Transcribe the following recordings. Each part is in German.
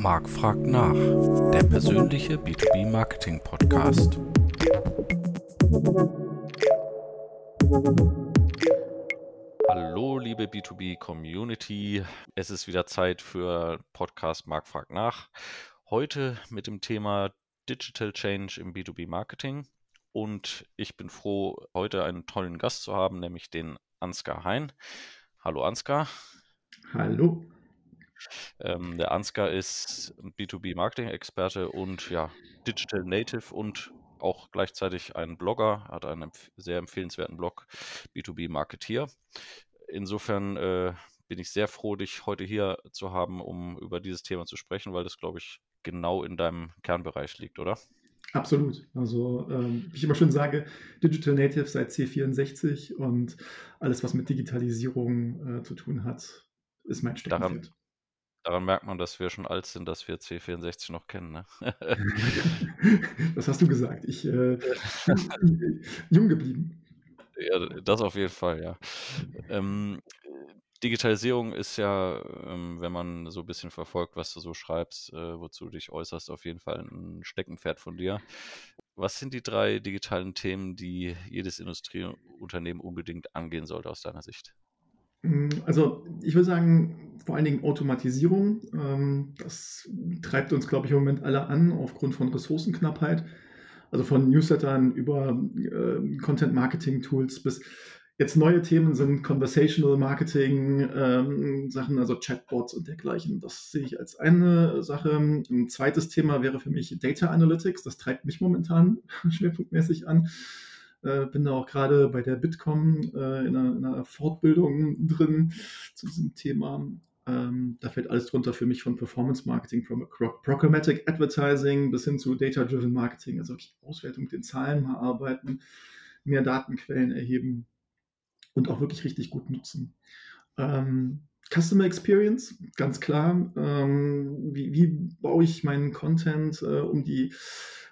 Marc fragt nach, der persönliche B2B-Marketing-Podcast. Hallo, liebe B2B-Community. Es ist wieder Zeit für Podcast Marc fragt nach. Heute mit dem Thema Digital Change im B2B-Marketing. Und ich bin froh, heute einen tollen Gast zu haben, nämlich den Ansgar Hein. Hallo Ansgar. Hallo. Ähm, der Ansgar ist B2B-Marketing-Experte und ja, Digital Native und auch gleichzeitig ein Blogger, hat einen empf sehr empfehlenswerten Blog, B2B Marketeer. Insofern äh, bin ich sehr froh, dich heute hier zu haben, um über dieses Thema zu sprechen, weil das, glaube ich, genau in deinem Kernbereich liegt, oder? Absolut. Also, ähm, wie ich immer schon sage, Digital Native seit C64 und alles, was mit Digitalisierung äh, zu tun hat, ist mein Steckenpferd. Daran, daran merkt man, dass wir schon alt sind, dass wir C64 noch kennen. Ne? das hast du gesagt. Ich äh, bin jung geblieben. Ja, das auf jeden Fall, ja. Ähm, Digitalisierung ist ja, ähm, wenn man so ein bisschen verfolgt, was du so schreibst, äh, wozu du dich äußerst, auf jeden Fall ein Steckenpferd von dir. Was sind die drei digitalen Themen, die jedes Industrieunternehmen unbedingt angehen sollte aus deiner Sicht? Hm, also ich würde sagen, vor allen Dingen Automatisierung. Ähm, das treibt uns, glaube ich, im Moment alle an aufgrund von Ressourcenknappheit. Also von Newslettern über äh, Content-Marketing-Tools bis Jetzt neue Themen sind Conversational Marketing, ähm, Sachen, also Chatbots und dergleichen. Das sehe ich als eine Sache. Ein zweites Thema wäre für mich Data Analytics. Das treibt mich momentan schwerpunktmäßig an. Äh, bin da auch gerade bei der Bitkom äh, in, einer, in, einer, Fortbildung drin zu diesem Thema. Ähm, da fällt alles drunter für mich von Performance Marketing, Programmatic Advertising bis hin zu Data-Driven Marketing, also Auswertung den Zahlen mal arbeiten, mehr Datenquellen erheben und auch wirklich richtig gut nutzen. Ähm, Customer Experience, ganz klar. Ähm, wie, wie, baue ich meinen Content, äh, um die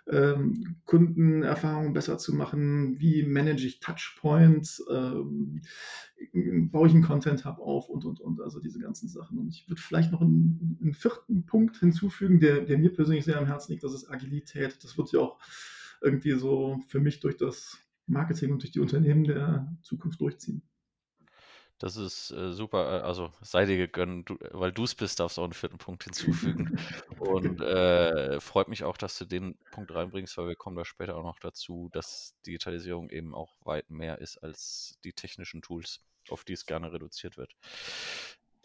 ähm, Kundenerfahrung besser zu machen? Wie manage ich Touchpoints? Ähm, baue ich einen Content Hub auf und, und, und. Also diese ganzen Sachen. Und ich würde vielleicht noch einen, einen vierten Punkt hinzufügen, der, der, mir persönlich sehr am Herzen liegt. Das ist Agilität. Das wird ja auch irgendwie so für mich durch das Marketing und durch die Unternehmen der Zukunft durchziehen. Das ist äh, super. Äh, also sei dir gegönnt, du, weil du es bist, darfst du auch einen vierten Punkt hinzufügen. Und äh, freut mich auch, dass du den Punkt reinbringst, weil wir kommen da später auch noch dazu, dass Digitalisierung eben auch weit mehr ist als die technischen Tools, auf die es gerne reduziert wird.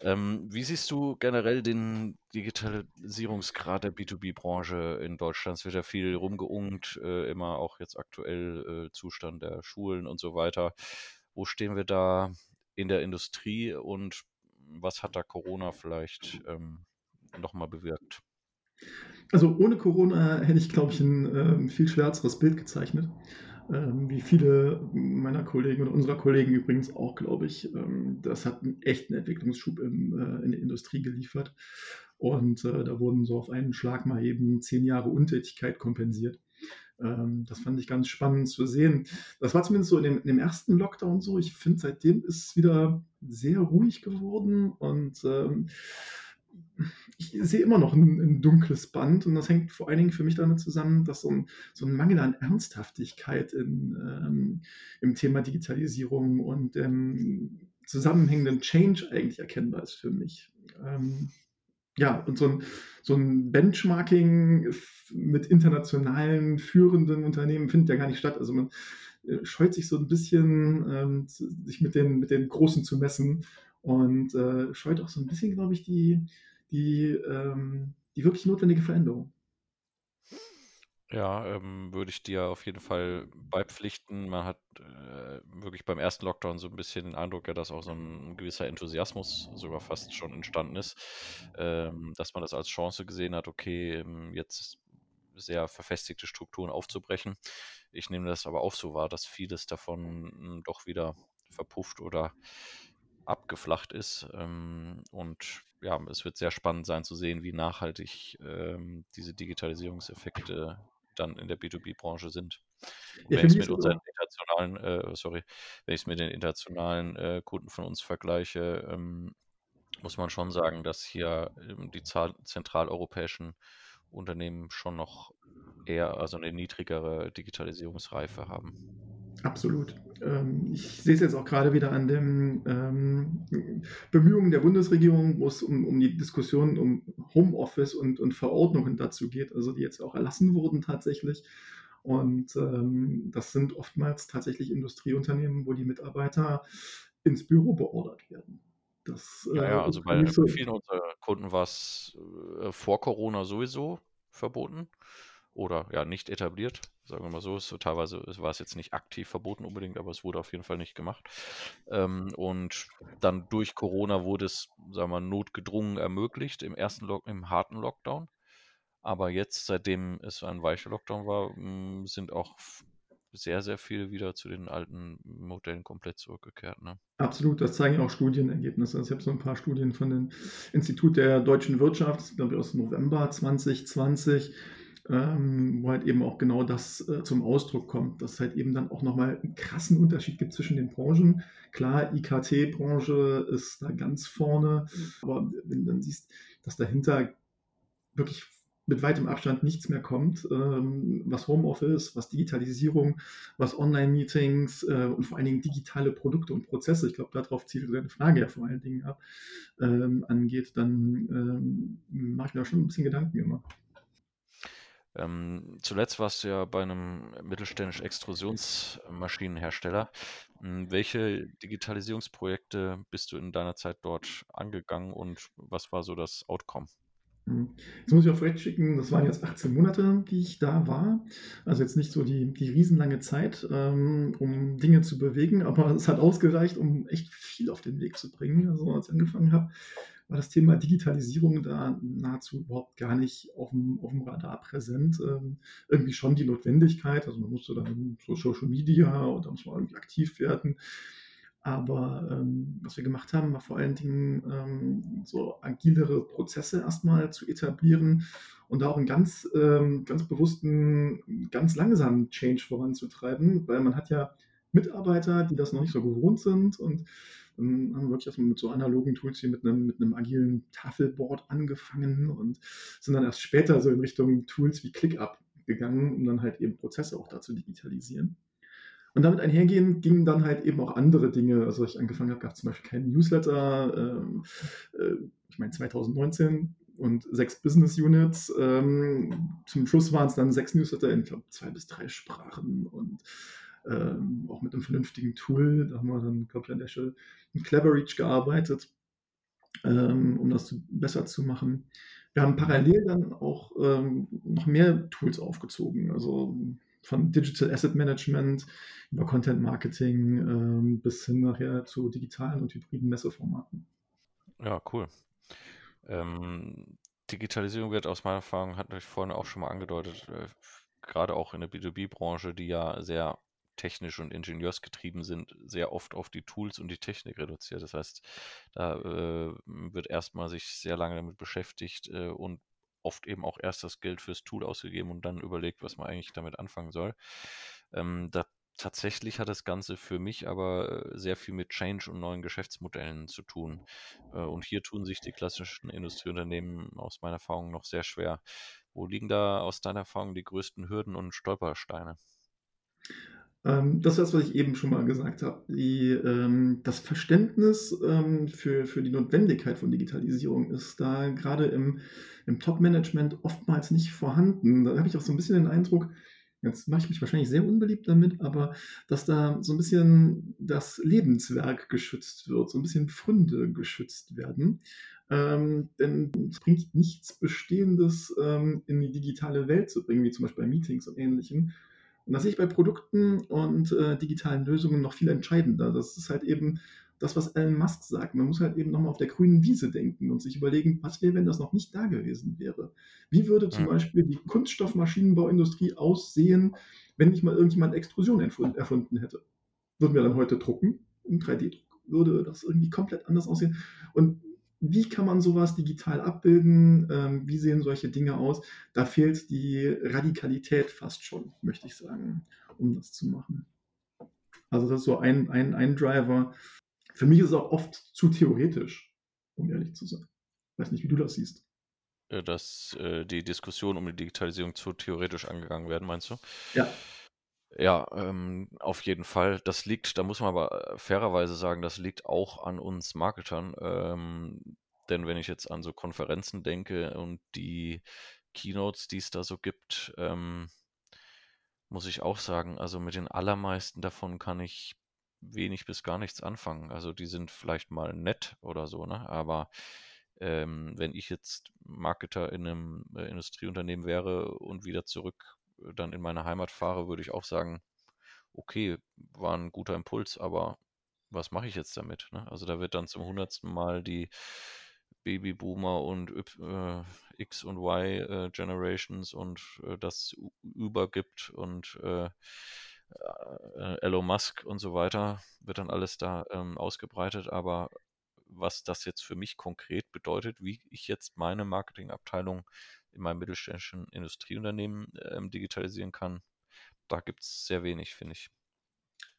Ähm, wie siehst du generell den Digitalisierungsgrad der B2B-Branche in Deutschland? Es wird ja viel rumgeungt, äh, immer auch jetzt aktuell äh, Zustand der Schulen und so weiter. Wo stehen wir da in der Industrie und was hat da Corona vielleicht ähm, nochmal bewirkt? Also ohne Corona hätte ich, glaube ich, ein ähm, viel schwärzeres Bild gezeichnet. Ähm, wie viele meiner Kollegen und unserer Kollegen übrigens auch, glaube ich. Ähm, das hat einen echten Entwicklungsschub im, äh, in der Industrie geliefert. Und äh, da wurden so auf einen Schlag mal eben zehn Jahre Untätigkeit kompensiert. Ähm, das fand ich ganz spannend zu sehen. Das war zumindest so in dem, in dem ersten Lockdown so. Ich finde, seitdem ist es wieder sehr ruhig geworden und ähm, ich sehe immer noch ein, ein, dunkles Band und das hängt vor allen Dingen für mich damit zusammen, dass so ein, so ein Mangel an Ernsthaftigkeit in, ähm, im Thema Digitalisierung und ähm, zusammenhängenden Change eigentlich erkennbar ist für mich. Ähm, ja, und so ein, so ein Benchmarking mit internationalen führenden Unternehmen findet ja gar nicht statt. Also man äh, scheut sich so ein bisschen, ähm, sich mit den, mit den Großen zu messen und äh, scheut auch so ein bisschen, glaube ich, die, die, ähm, die wirklich notwendige Veränderung. Ja, ähm, würde ich dir auf jeden Fall beipflichten. Man hat äh, wirklich beim ersten Lockdown so ein bisschen den Eindruck, ja, dass auch so ein gewisser Enthusiasmus sogar fast schon entstanden ist, ähm, dass man das als Chance gesehen hat, okay, ähm, jetzt sehr verfestigte Strukturen aufzubrechen. Ich nehme das aber auch so wahr, dass vieles davon hm, doch wieder verpufft oder abgeflacht ist. Ähm, und ja, es wird sehr spannend sein zu sehen, wie nachhaltig ähm, diese Digitalisierungseffekte dann in der B2B-Branche sind. Ja, wenn ich es mit unseren internationalen, äh, sorry, wenn ich es mit den internationalen äh, Kunden von uns vergleiche, ähm, muss man schon sagen, dass hier, ähm, die Zahl zentraleuropäischen Unternehmen schon noch eher also 'ne niedrigere Digitalisierungsreife haben. Absolut. Ähm, ich sehe es jetzt auch gerade wieder an den ähm, Bemühungen der Bundesregierung, wo es um, um die Diskussion um Homeoffice und, und Verordnungen dazu geht, also die jetzt auch erlassen wurden tatsächlich. Und ähm, das sind oftmals tatsächlich Industrieunternehmen, wo die Mitarbeiter ins Büro beordert werden. Das Ja, äh, ja, also ist für bei so. vielen unserer Kunden war's, äh, vor Corona sowieso verboten oder, ja, nicht etabliert, sagen wir mal so. So teilweise war es jetzt nicht aktiv verboten unbedingt, aber es wurde auf jeden Fall nicht gemacht. Ähm, und dann durch Corona wurde es, sagen wir mal, notgedrungen ermöglicht im ersten Lock im harten Lockdown. Aber jetzt, seitdem es ein weicher Lockdown war, hm, sind auch sehr, sehr viele wieder zu den alten Modellen komplett zurückgekehrt, ne? Absolut, das zeigen auch Studienergebnisse. Also, ich habe so 'n paar Studien von dem Institut der deutschen Wirtschaft, glaube ich, aus November 2020, ähm, wo halt eben auch genau das, äh, zum Ausdruck kommt, dass es halt eben dann auch noch mal 'n krassen Unterschied gibt zwischen den Branchen. Klar, IKT-Branche ist da ganz vorne, aber wenn du dann siehst, dass dahinter wirklich mit weitem Abstand nichts mehr kommt, ähm, was Homeoffice, was Digitalisierung, was Online-Meetings, äh, und vor allen Dingen digitale Produkte und Prozesse, ich glaube, darauf zielt deine Frage ja vor allen Dingen ab, ähm, angeht, dann, ähm, mache ich mir da schon 'n bisschen Gedanken immer. Ähm, zuletzt warst du ja bei 'nem mittelständischen Extrusionsmaschinenhersteller. Hm, welche Digitalisierungsprojekte bist du in deiner Zeit dort angegangen und was war so das Outcome? Jetzt muss ich auch vorwegschicken, das waren jetzt 18 Monate, die ich da war. Also, jetzt nicht so die die riesenlange Zeit, ähm, um Dinge zu bewegen, aber es hat ausgereicht, um echt viel auf den Weg zu bringen. Also, als ich angefangen habe, war das Thema Digitalisierung da nahezu überhaupt gar nicht auf'm auf'm Radar präsent. Ähm, irgendwie schon die Notwendigkeit, also man musste dann so Social Media und da muss man irgendwie aktiv werden. Aber, ähm, was wir gemacht haben, war vor allen Dingen, ähm, so agilere Prozesse erst mal zu etablieren und da auch 'n ganz ähm, ganz bewussten, ganz langsamen Change voranzutreiben, weil man hat ja Mitarbeiter, die das noch nicht so gewohnt sind und, ähm, haben wirklich erst mal mit so analogen Tools wie mit 'nem mit 'nem agilen Tafelboard angefangen und sind dann erst später so in Richtung Tools wie ClickUp gegangen, um dann halt eben Prozesse auch da zu digitalisieren. Und damit einhergehend gingen dann halt eben auch andere Dinge. Also, als ich angefangen habe, gab's zum Beispiel keinen Newsletter, ähm, äh, ich meine 2019 und 6 Business Units. Ähm, zum Schluss waren's dann 6 Newsletter in, glaube, 2 bis 3 Sprachen und, ähm, auch mit 'nem vernünftigen Tool. Da haben wir dann, glaube ich, an der Stelle mit Cleverreach gearbeitet, ähm, um das zu besser zu machen. Wir haben parallel dann auch, ähm, noch mehr Tools aufgezogen, also von Digital Asset Management über Content Marketing, ähm, bis hin nachher zu digitalen und hybriden Messeformaten. Ja, cool. Ähm, Digitalisierung wird aus meiner Erfahrung hatte ich vorhin auch schon mal angedeutet, äh, f grade auch in der B2B-Branche, die ja sehr technisch und ingenieursgetrieben sind, sehr oft auf die Tools und die Technik reduziert. Das heißt, da, äh, wird erst mal sich sehr lange damit beschäftigt, äh, und oft eben auch erst das Geld fürs Tool ausgegeben und dann überlegt, was man eigentlich damit anfangen soll. Ähm, da tatsächlich hat das Ganze für mich aber, äh, sehr viel mit Change und neuen Geschäftsmodellen zu tun. Äh, und hier tun sich die klassischen Industrieunternehmen aus meiner Erfahrung noch sehr schwer. Wo liegen da aus deiner Erfahrung die größten Hürden und Stolpersteine? Ähm, das ist das, was ich eben schon mal gesagt habe. Ähm, das Verständnis, ähm, für für die Notwendigkeit von Digitalisierung ist da grade im im Top-Management oftmals nicht vorhanden. Da habe ich auch so 'n bisschen den Eindruck, jetzt mache ich mich wahrscheinlich sehr unbeliebt damit, aber dass da so 'n bisschen das Lebenswerk geschützt wird, so 'n bisschen Pfründe geschützt werden. Ähm, denn es bringt nichts Bestehendes, ähm, in die digitale Welt zu bringen, wie zum Beispiel bei Meetings und Ähnlichem. Und das sehe ich bei Produkten und, äh, digitalen Lösungen noch viel entscheidender. Das ist halt eben das, was Elon Musk sagt. Man muss halt eben noch mal auf der grünen Wiese denken und sich überlegen: „Was wäre, wenn das noch nicht da gewesen wäre?“ Wie würde zum Mhm. Beispiel die Kunststoffmaschinenbauindustrie aussehen, wenn nicht mal irgendjemand Extrusion erfun erfunden hätte? Würden wir dann heute drucken im 3D-Druck? Würde das irgendwie komplett anders aussehen? Und wie kann man so was digital abbilden? Ähm, wie sehen solche Dinge aus? Da fehlt die Radikalität fast schon, möchte ich sagen, um das zu machen. Also, das ist so ein ein ein Driver. Für mich ist es auch oft zu theoretisch. um ehrlich zu sein. Weiß nicht, wie du das siehst. Äh, dass, äh, die Diskussion um die Digitalisierung zu theoretisch angegangen werden, meinst du? Ja. Ja, ähm, auf jeden Fall. Das liegt da muss man aber, äh, fairerweise sagen, das liegt auch an uns Marketern. Ähm, denn wenn ich jetzt an so Konferenzen denke und die Keynotes, die es da so gibt, ähm, muss ich auch sagen, also mit den allermeisten davon kann ich wenig bis gar nichts anfangen. Also die sind vielleicht mal nett oder so, ne? Aber ähm, wenn ich jetzt Marketer in einem äh, Industrieunternehmen wäre und wieder zurück dann in meine Heimat fahre, würde ich auch sagen, okay, war ein guter Impuls, aber was mache ich jetzt damit? Ne? Also da wird dann zum hundertsten Mal die Babyboomer und äh, X und Y äh, Generations und äh, das übergibt und äh, äh, Elon Musk und so weiter wird dann alles da ähm, ausgebreitet, aber was das jetzt für mich konkret bedeutet, wie ich jetzt meine Marketingabteilung in meinem mittelständischen Industrieunternehmen ähm, digitalisieren kann, da gibt es sehr wenig, finde ich.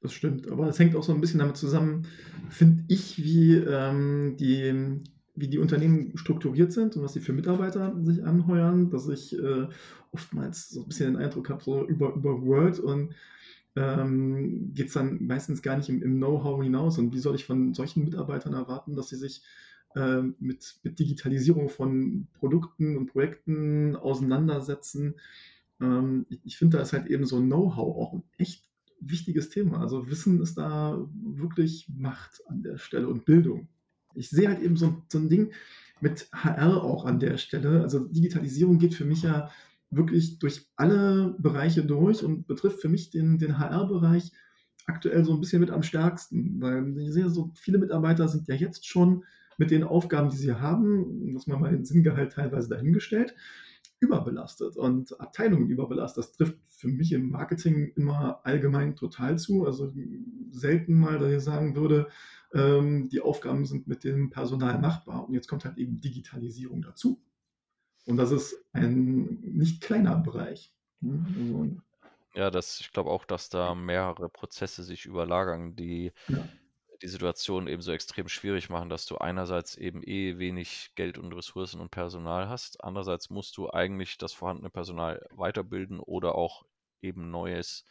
Das stimmt, aber es hängt auch so ein bisschen damit zusammen, finde ich, wie, ähm, die wie die Unternehmen strukturiert sind und was sie für Mitarbeiter sich anheuern, dass ich äh, oftmals so ein bisschen den Eindruck habe, so über, über Word und ähm, geht es dann meistens gar nicht im, im Know-how hinaus. Und wie soll ich von solchen Mitarbeitern erwarten, dass sie sich mit, mit, Digitalisierung von Produkten und Projekten auseinandersetzen? Ähm, ich, ich finde, da ist halt eben so Know-how auch ein echt wichtiges Thema. Also Wissen ist da wirklich Macht an der Stelle und Bildung. Ich sehe halt eben so, so ein Ding mit HR auch an der Stelle. Also Digitalisierung geht für mich ja wirklich durch alle Bereiche durch und betrifft für mich den, den HR-Bereich aktuell so ein bisschen mit am stärksten, weil ich sehe, so viele Mitarbeiter sind ja jetzt schon mit den Aufgaben, die sie haben, dass man mal den Sinngehalt teilweise dahingestellt, überbelastet und Abteilungen überbelastet. Das trifft für mich im Marketing immer allgemein total zu. Also selten mal, dass ich sagen würde, ähm, die Aufgaben sind mit dem Personal machbar. Und jetzt kommt halt eben Digitalisierung dazu. Und das ist ein nicht kleiner Bereich. Ja, das, ich glaube auch, dass da mehrere Prozesse sich überlagern, die ja. Die Situation eben so extrem schwierig machen, dass du einerseits eben eh wenig Geld und Ressourcen und Personal hast. Andererseits musst du eigentlich das vorhandene Personal weiterbilden oder auch eben neues,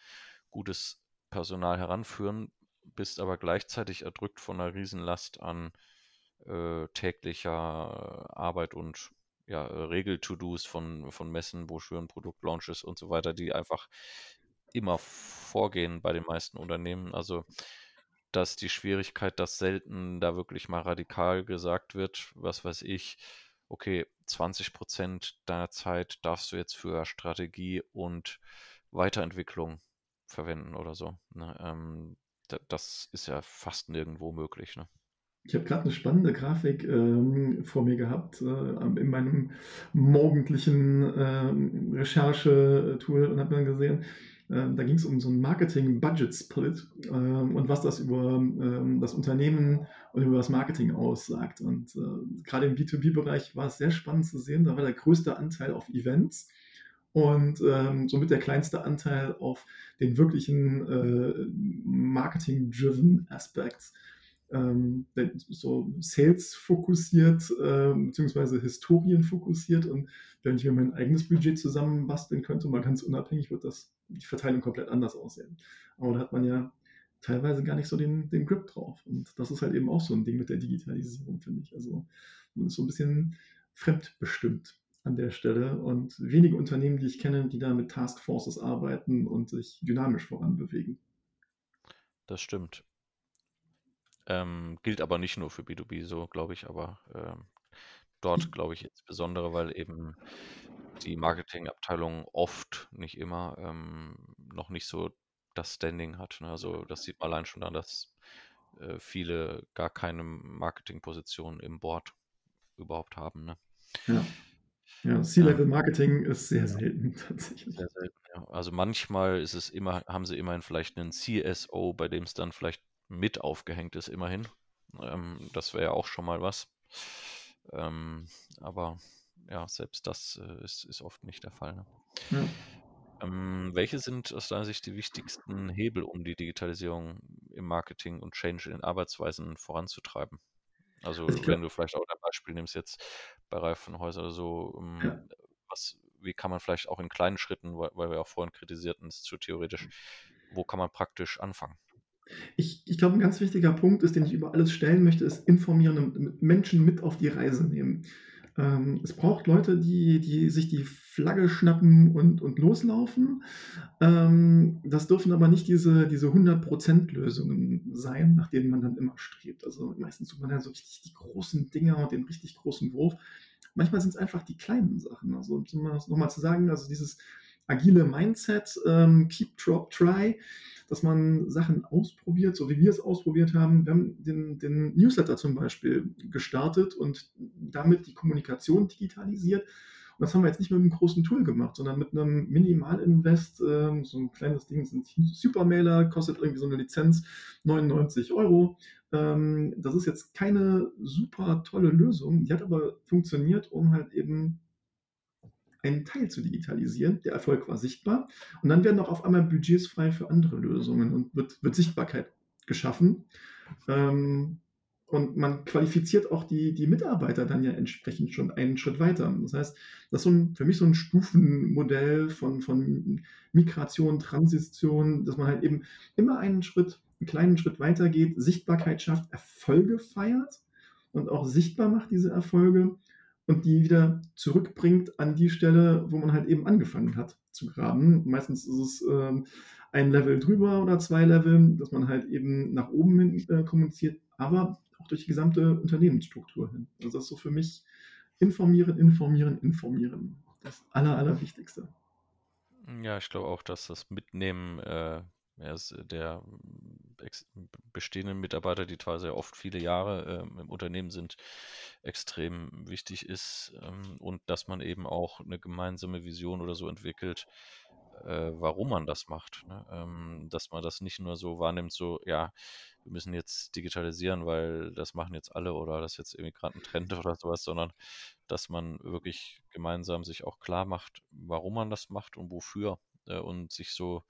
gutes Personal heranführen, bist aber gleichzeitig erdrückt von einer Riesenlast an äh, täglicher Arbeit und ja, Regel-To-Dos von, von Messen, Broschüren, Produktlaunches und so weiter, die einfach immer vorgehen bei den meisten Unternehmen. Also dass die Schwierigkeit, dass selten da wirklich mal radikal gesagt wird, was weiß ich, okay, 20 Prozent deiner Zeit darfst du jetzt für Strategie und Weiterentwicklung verwenden oder so. Ne? Ähm, das ist ja fast nirgendwo möglich. Ne? Ich habe gerade eine spannende Grafik ähm, vor mir gehabt äh, in meinem morgendlichen äh, Recherche-Tool und habe dann gesehen, da ging es um so einen Marketing-Budget-Split ähm, und was das über ähm, das Unternehmen und über das Marketing aussagt. Und äh, gerade im B2B-Bereich war es sehr spannend zu sehen, da war der größte Anteil auf Events und ähm, somit der kleinste Anteil auf den wirklichen äh, Marketing-driven Aspects ähm, so Sales fokussiert, äh, beziehungsweise Historien fokussiert. Und wenn ich mir mein eigenes Budget zusammenbasteln könnte, mal ganz unabhängig, wird das die Verteilung komplett anders aussehen. Aber da hat man ja teilweise gar nicht so den, den Grip drauf. Und das ist halt eben auch so ein Ding mit der Digitalisierung, finde ich. Also man ist so ein bisschen fremdbestimmt an der Stelle und wenige Unternehmen, die ich kenne, die da mit Taskforces arbeiten und sich dynamisch voranbewegen. Das stimmt. Ähm, gilt aber nicht nur für B2B so, glaube ich, aber ähm, dort glaube ich insbesondere, weil eben die Marketingabteilung oft, nicht immer, ähm, noch nicht so das Standing hat. Ne? Also das sieht man allein schon daran, dass äh, viele gar keine Marketingposition im Board überhaupt haben. Ne? Ja. Ja, C-Level-Marketing ist sehr selten tatsächlich. Sehr selten, ja. Also manchmal ist es immer, haben sie immerhin vielleicht einen CSO, bei dem es dann vielleicht mit aufgehängt ist, immerhin. Ähm, das wäre ja auch schon mal was. Ähm, aber ja, selbst das äh, ist, ist oft nicht der Fall. Ne? Ja. Ähm, welche sind aus deiner Sicht die wichtigsten Hebel, um die Digitalisierung im Marketing und Change in Arbeitsweisen voranzutreiben? Also, Also, wenn du vielleicht auch dein Beispiel nimmst jetzt bei Reifenhäuser oder so, Ja. hm, was wie kann man vielleicht auch in kleinen Schritten, weil weil wir auch vorhin kritisierten, ist zu theoretisch wo kann man praktisch anfangen? Ich ich glaube, 'n ganz wichtiger Punkt ist, den ich über alles stellen möchte, ist informieren und Menschen mit auf die Reise nehmen. Ähm, es braucht Leute, die die sich die Flagge schnappen und und loslaufen. Ähm, das dürfen aber nicht diese diese 100 %-Lösungen sein, nach denen man dann immer strebt. Also, meistens sucht man ja so richtig die großen Dinger und den richtig großen Wurf. Manchmal sind's einfach die kleinen Sachen. Also, um es noch mal zu sagen, also, dieses agile Mindset, ähm, keep, drop, try, dass man Sachen ausprobiert, so wie wir es ausprobiert haben. Wir haben den den Newsletter zum Beispiel gestartet und damit die Kommunikation digitalisiert. Und das haben wir jetzt nicht mit 'nem großen Tool gemacht, sondern mit 'nem Minimalinvest, ähm, so 'n kleines Ding, so 'n Supermailer, kostet irgendwie so 'ne Lizenz 99 €. Ähm, das ist jetzt keine super tolle Lösung, die hat aber funktioniert, um halt eben einen Teil zu digitalisieren. Der Erfolg war sichtbar. Und dann werden auch auf einmal Budgets frei für andere Lösungen und wird wird Sichtbarkeit geschaffen. Ähm, und man qualifiziert auch die die Mitarbeiter dann ja entsprechend schon einen Schritt weiter. Das heißt, das ist so 'n für mich so 'n Stufenmodell von von Migration, Transition, dass man halt eben immer einen Schritt 'n kleinen Schritt weitergeht, Sichtbarkeit schafft, Erfolge feiert und auch sichtbar macht diese Erfolge und die wieder zurückbringt an die Stelle, wo man halt eben angefangen hat zu graben. Meistens ist es, ähm, 1 Level drüber oder 2 Level, dass man halt eben nach oben hin, äh, kommuniziert, aber auch durch die gesamte Unternehmensstruktur hin. Also, das ist so für mich informieren, informieren, informieren. Das Aller Allerwichtigste. Ja, ich glaube auch, dass das Mitnehmen, äh, ja, s der ex b bestehenden Mitarbeiter, die teilweise ja oft viele Jahre, ähm, im Unternehmen sind, extrem wichtig ist, ähm, und dass man eben auch 'ne gemeinsame Vision oder so entwickelt, äh, warum man das macht, ne? Ähm, dass man das nicht nur so wahrnimmt, so: „Ja, wir müssen jetzt digitalisieren, weil das machen jetzt alle oder das ist jetzt irgendwie grad 'n Trend oder so was“, sondern dass man wirklich gemeinsam sich auch klarmacht, warum man das macht und wofür, äh, und sich so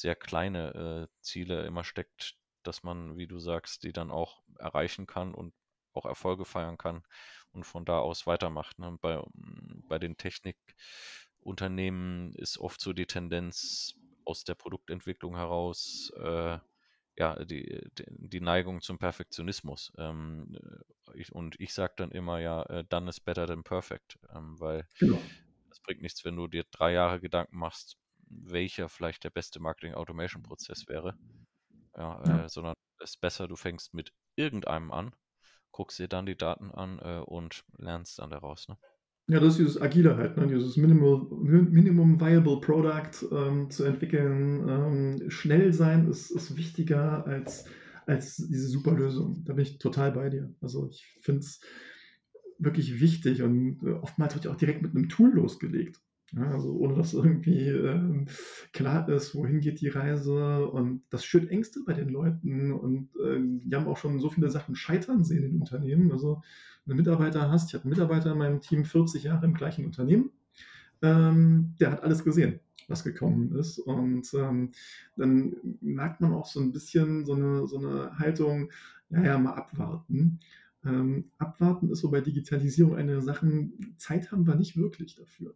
sehr kleine, äh, Ziele immer steckt, dass man, wie du sagst, die dann auch erreichen kann und auch Erfolge feiern kann und von da aus weitermacht, ne? Bei hm, bei den Technikunternehmen ist oft so die Tendenz aus der Produktentwicklung heraus, äh, ja, die die Neigung zum Perfektionismus. Ähm, äh, ich und ich sage dann immer: „Ja, äh, done is better than perfect“, ähm, weil Genau. es bringt nichts, wenn du dir 3 Jahre Gedanken machst, welcher vielleicht der beste Marketing-Automation-Prozess wäre. Ja, Ja. äh, sondern es ist besser, du fängst mit irgendeinem an, guckst dir dann die Daten an, äh, und lernst dann daraus, ne? Ja, das ist dieses Agile halt, ne? Dieses Minimal Mi Minimum Viable Product, ähm, zu entwickeln. Ähm, schnell sein ist ist wichtiger als als diese super Lösung. Da bin ich total bei dir. Also, ich finde es wirklich wichtig und, äh, oftmals wird ja auch direkt mit 'nem Tool losgelegt, ja, also, ohne dass irgendwie, ähm, klar ist, wohin geht die Reise und das schürt Ängste bei den Leuten und, ähm, die haben auch schon so viele Sachen scheitern sehen in Unternehmen. Also, wenn du Mitarbeiter hast ich habe 'n Mitarbeiter in meinem Team, 40 Jahre im gleichen Unternehmen, ähm, der hat alles gesehen, was gekommen ist und, ähm, dann merkt man auch so 'n bisschen so 'ne so 'ne Haltung: „Ja, ja, mal abwarten.“ Ähm, abwarten ist so bei Digitalisierung eine der Sachen Zeit haben wir nicht wirklich dafür,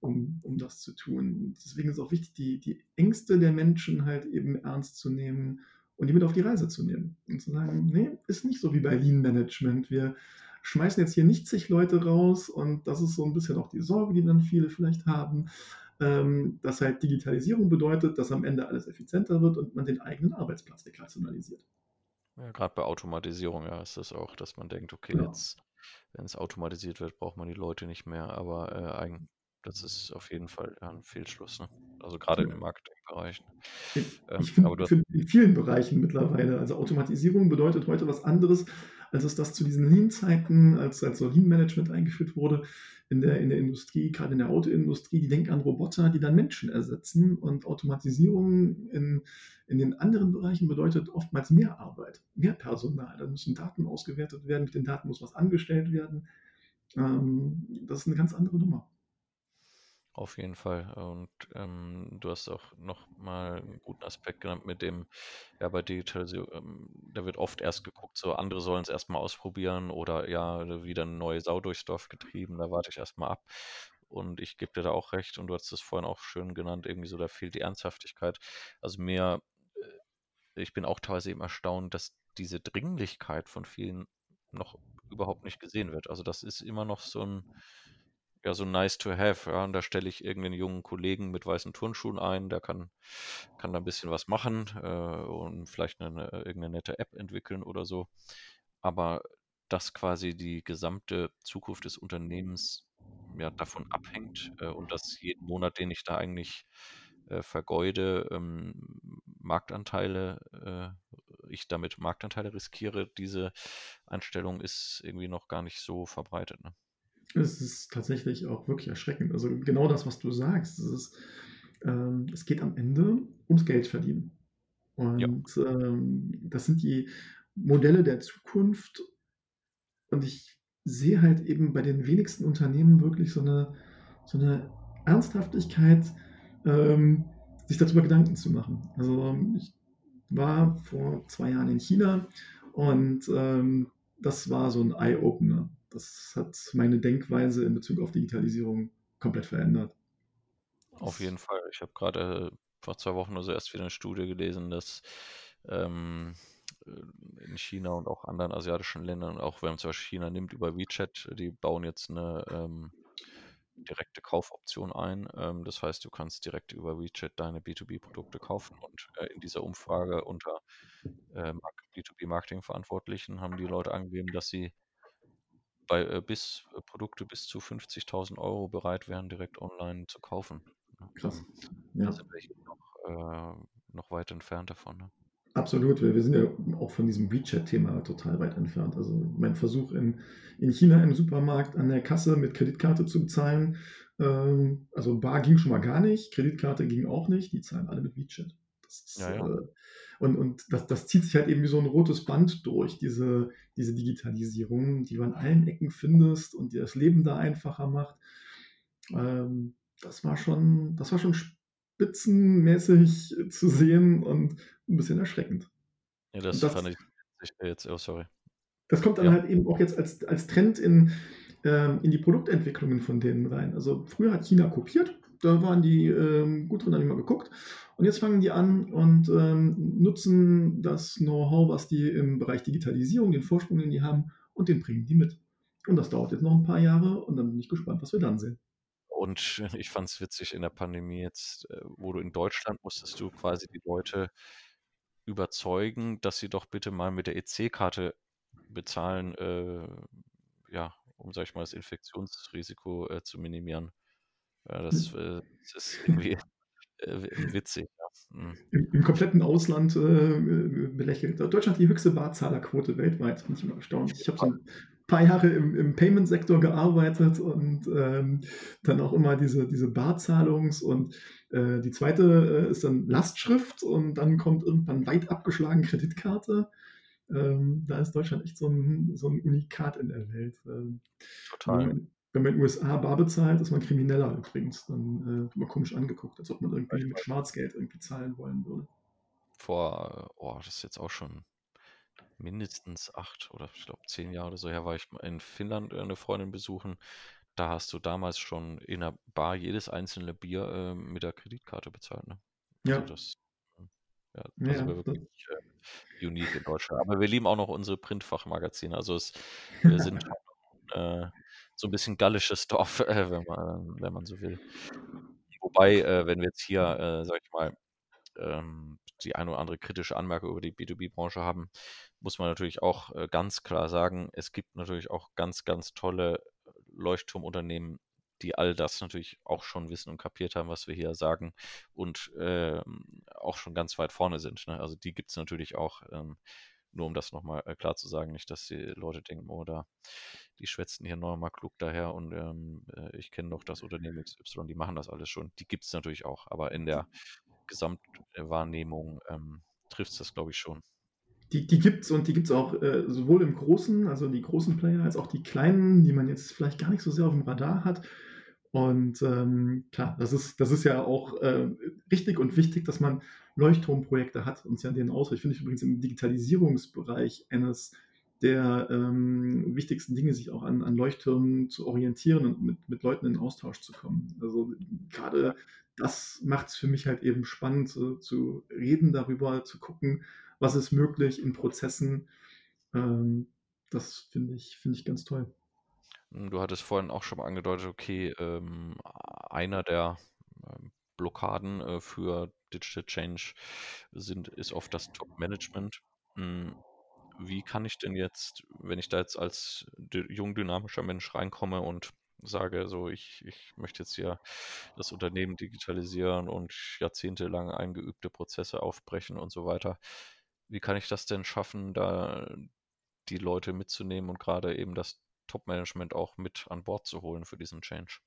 um um das zu tun. Deswegen ist auch wichtig, die die Ängste der Menschen halt eben ernst zu nehmen und die mit auf die Reise zu nehmen und zu sagen: „Ne, ist nicht so wie bei Lean Management. Wir schmeißen jetzt hier nicht zig Leute raus“ und das ist so 'n bisschen auch die Sorge, die dann viele vielleicht haben, ähm, dass halt Digitalisierung bedeutet, dass am Ende alles effizienter wird und man den eigenen Arbeitsplatz wegrationalisiert. Ja, grad bei Automatisierung, ja, ist das auch, dass man denkt: „Okay, Genau. jetzt, wenn's automatisiert wird, braucht man die Leute nicht mehr“, aber, äh, das ist auf jeden Fall, ja, 'n Fehlschluss, ne? Also, grade Ja. im Marketingbereich. I Ähm, aber hast finde in vielen Bereichen mittlerweile also, Automatisierung bedeutet heute was anderes, als es das zu diesen Lean-Zeiten als als so Lean Management eingeführt wurde in der in der Industrie, grade in der Autoindustrie, die denken an Roboter, die dann Menschen ersetzen und Automatisierung in in den anderen Bereichen bedeutet oftmals mehr Arbeit, mehr Personal. Da müssen Daten ausgewertet werden, mit den Daten muss was angestellt werden. Ähm, das ist 'ne ganz andere Nummer. Auf jeden Fall. Und, ähm, du hast auch noch mal 'n guten Aspekt genannt mit dem ja, bei Digitalisierung, ähm, da wird oft erst geguckt, so andere sollen's erst mal ausprobieren oder ja, wieder 'ne neue Sau durchs Dorf getrieben, da warte ich erst mal ab. Und ich gebe dir da auch recht und du hattest das vorhin auch schön genannt, irgendwie so, da fehlt die Ernsthaftigkeit. Also, mir äh, ich bin auch teilweise eben erstaunt, dass diese Dringlichkeit von vielen noch überhaupt nicht gesehen wird. Also, das ist immer noch so 'n ja, so nice to have, ja, und da stelle ich irgend 'nen jungen Kollegen mit weißen Turnschuhen ein, der kann kann da 'n bisschen was machen, äh, und vielleicht 'ne 'ne irgend 'ne nette App entwickeln oder so. Aber dass quasi die gesamte Zukunft des Unternehmens, ja, davon abhängt, äh, und dass jeden Monat, den ich da eigentlich, äh, vergeude, ähm, Marktanteile äh, ich damit Marktanteile riskiere, diese Einstellung ist irgendwie noch gar nicht so verbreitet, ne? Es ist tatsächlich auch wirklich erschreckend. Also, genau das, was du sagst. Es ist ähm, es geht am Ende ums Geldverdienen. Ja. Und, ähm, das sind die Modelle der Zukunft. Und ich sehe halt eben bei den wenigsten Unternehmen wirklich so 'ne so 'ne Ernsthaftigkeit, ähm, sich darüber Gedanken zu machen. Also, ich war vor 2 Jahren in China und, ähm, das war so 'n Eye-Opener. Das hat meine Denkweise in Bezug auf Digitalisierung komplett verändert. Auf jeden Fall. Ich habe grad, äh, vor 2 Wochen oder so erst wieder 'ne Studie gelesen, dass, ähm, äh, in China und auch anderen asiatischen Ländern, auch wenn man zum Beispiel China nimmt über WeChat, die bauen jetzt 'ne, ähm, direkte Kaufoption ein. Ähm, das heißt, du kannst direkt über WeChat deine B2B-Produkte kaufen und, äh, in dieser Umfrage unter, äh, Mark B2B-Marketing-Verantwortlichen haben die Leute angegeben, dass sie bei, äh, bis äh, Produkte bis zu 50.000 € bereit wären, direkt online zu kaufen, ne? Krass, Ähm, da ja. sind wir noch äh, noch weit entfernt davon, ne? Absolut. Wir wir sind ja auch von diesem WeChat-Thema total weit entfernt. Also, mein Versuch in in China im Supermarkt an der Kasse mit Kreditkarte zu bezahlen ähm, also, bar ging schon mal gar nicht, Kreditkarte ging auch nicht, die zahlen alle mit WeChat. Ist, Ja, ja. äh und und das das zieht sich halt eben wie so 'n rotes Band durch, diese diese Digitalisierung, die du an allen Ecken findest und dir das Leben da einfacher macht. Ähm, das war schon das war schon spitzenmäßig zu sehen und 'n bisschen erschreckend. Ja, das das fand ich jetzt oh, sorry. das kommt dann Ja. halt eben auch jetzt als als Trend in ähm, in die Produktentwicklungen von denen rein. Also, früher hat China kopiert, da waren die, ähm, gut drin, habe ich mal geguckt. Und jetzt fangen die an und, ähm, nutzen das Know-how, was die im Bereich Digitalisierung den Vorsprung, den die haben, und den bringen die mit. Und das dauert jetzt noch 'n paar Jahre und dann bin ich gespannt, was wir dann sehen. Und ich fand's witzig in der Pandemie jetzt, äh, wo du in Deutschland musstest du quasi die Leute überzeugen, dass sie doch bitte mal mit der EC-Karte bezahlen, äh, ja, um, sage ich mal, das Infektionsrisiko, äh, zu minimieren. Ja, das, äh das ist irgendwie, äh, wi witzig, ja. Mhm. Im im kompletten Ausland, äh, äh, belächelt. Deutschland die höchste Barzahlerquote weltweit, bin ich immer erstaunt. Ich habe so Fall. 'n paar Jahre im im Payment-Sektor gearbeitet und, ähm, dann auch immer diese diese Barzahlungs und, äh, die 2., äh, ist dann Lastschrift und dann kommt irgendwann weit abgeschlagen Kreditkarte. Ähm, da ist Deutschland echt so 'n so 'n Unikat in der Welt. Ähm, Total. Wenn man in USA bar bezahlt, ist man Krimineller übrigens. Dann, äh, wird man komisch angeguckt, als ob man irgendwie mit. Schwarzgeld irgendwie zahlen wollen würde. Vor oh, das ist jetzt auch schon mindestens 8 oder ich glaube 10 Jahre oder so her, war ich in Finnland, äh, 'ne Freundin besuchen. Da hast du damals schon in 'ner Bar jedes einzelne Bier, ähm, mit der Kreditkarte bezahlt, ne? Also, Ja. das hm, ja, da sind Ja, wir das wirklich, äh, unique in Deutschland. Aber wir lieben auch noch unsere Printfachmagazine. Also, es wir sind äh, so 'n bisschen gallisches Dorf, äh, wenn man wenn man so will. Wobei, äh, wenn wir jetzt hier, äh, sage ich mal, ähm, die eine oder andere kritische Anmerkung über die B2B-Branche haben, muss man natürlich auch, äh, ganz klar sagen, es gibt natürlich auch ganz, ganz tolle Leuchtturmunternehmen, die all das natürlich auch schon wissen und kapiert haben, was wir hier sagen und, ähm, auch schon ganz weit vorne sind, ne? Also, die gibt's natürlich auch, ähm, nur um das noch mal, äh, klar zu sagen, nicht, dass die Leute denken: „Oh, da die schwätzen hier noch mal klug daher und, ähm, äh, ich kenne doch das Unternehmen XY, die machen das alles schon.“ Die gibt's natürlich auch, aber in der Gesamt äh, Wahrnehmung, ähm, trifft's das, glaube ich, schon. Die die gibt's und die gibt's auch, äh, sowohl im Großen also, die großen Player als auch die kleinen, die man jetzt vielleicht gar nicht so sehr aufm Radar hat. Und, ähm, klar, das ist das ist ja auch, äh, richtig und wichtig, dass man Leuchtturmprojekte hat und sich an denen ausrichtet. Finde ich übrigens im Digitalisierungsbereich eines der, ähm, wichtigsten Dinge, sich auch an an Leuchttürmen zu orientieren und mit mit Leuten in Austausch zu kommen. Also, grade das macht's für mich halt eben spannend, zu zu reden darüber, zu gucken, was ist möglich in Prozessen. Ähm, das finde ich finde ich ganz toll. Hm, du hattest vorhin auch schon mal angedeutet, okay, ähm, einer der, ähm, Blockaden, äh, für Digital Change sind ist oft das Top-Management. Hm, wie kann ich denn jetzt, wenn ich da jetzt als jung dynamischer Mensch reinkomme und sage, so: „Ich ich möchte jetzt hier das Unternehmen digitalisieren und jahrzehntelang eingeübte Prozesse aufbrechen“ und so weiter. Wie kann ich das denn schaffen, da die Leute mitzunehmen und grade eben das Top-Management auch mit an Bord zu holen für diesen Change?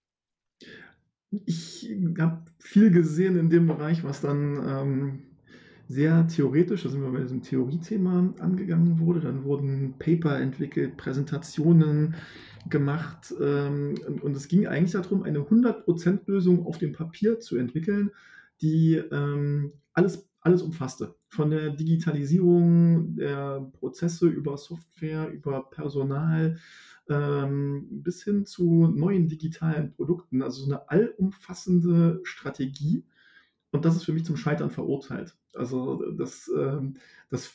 Ich habe viel gesehen in dem Bereich, was dann, ähm, sehr theoretisch da sind wir bei diesem Theoriethema angegangen wurde. Dann wurden Paper entwickelt, Präsentationen gemacht, ähm, und und es ging eigentlich da drum, eine 100 % Lösung auf dem Papier zu entwickeln, die, ähm, alles alles umfasste. Von der Digitalisierung der Prozesse über Software, über Personal, ähm, bis hin zu neuen digitalen Produkten, also so 'ne allumfassende Strategie. Und das ist für mich zum Scheitern verurteilt. Also, das, ähm das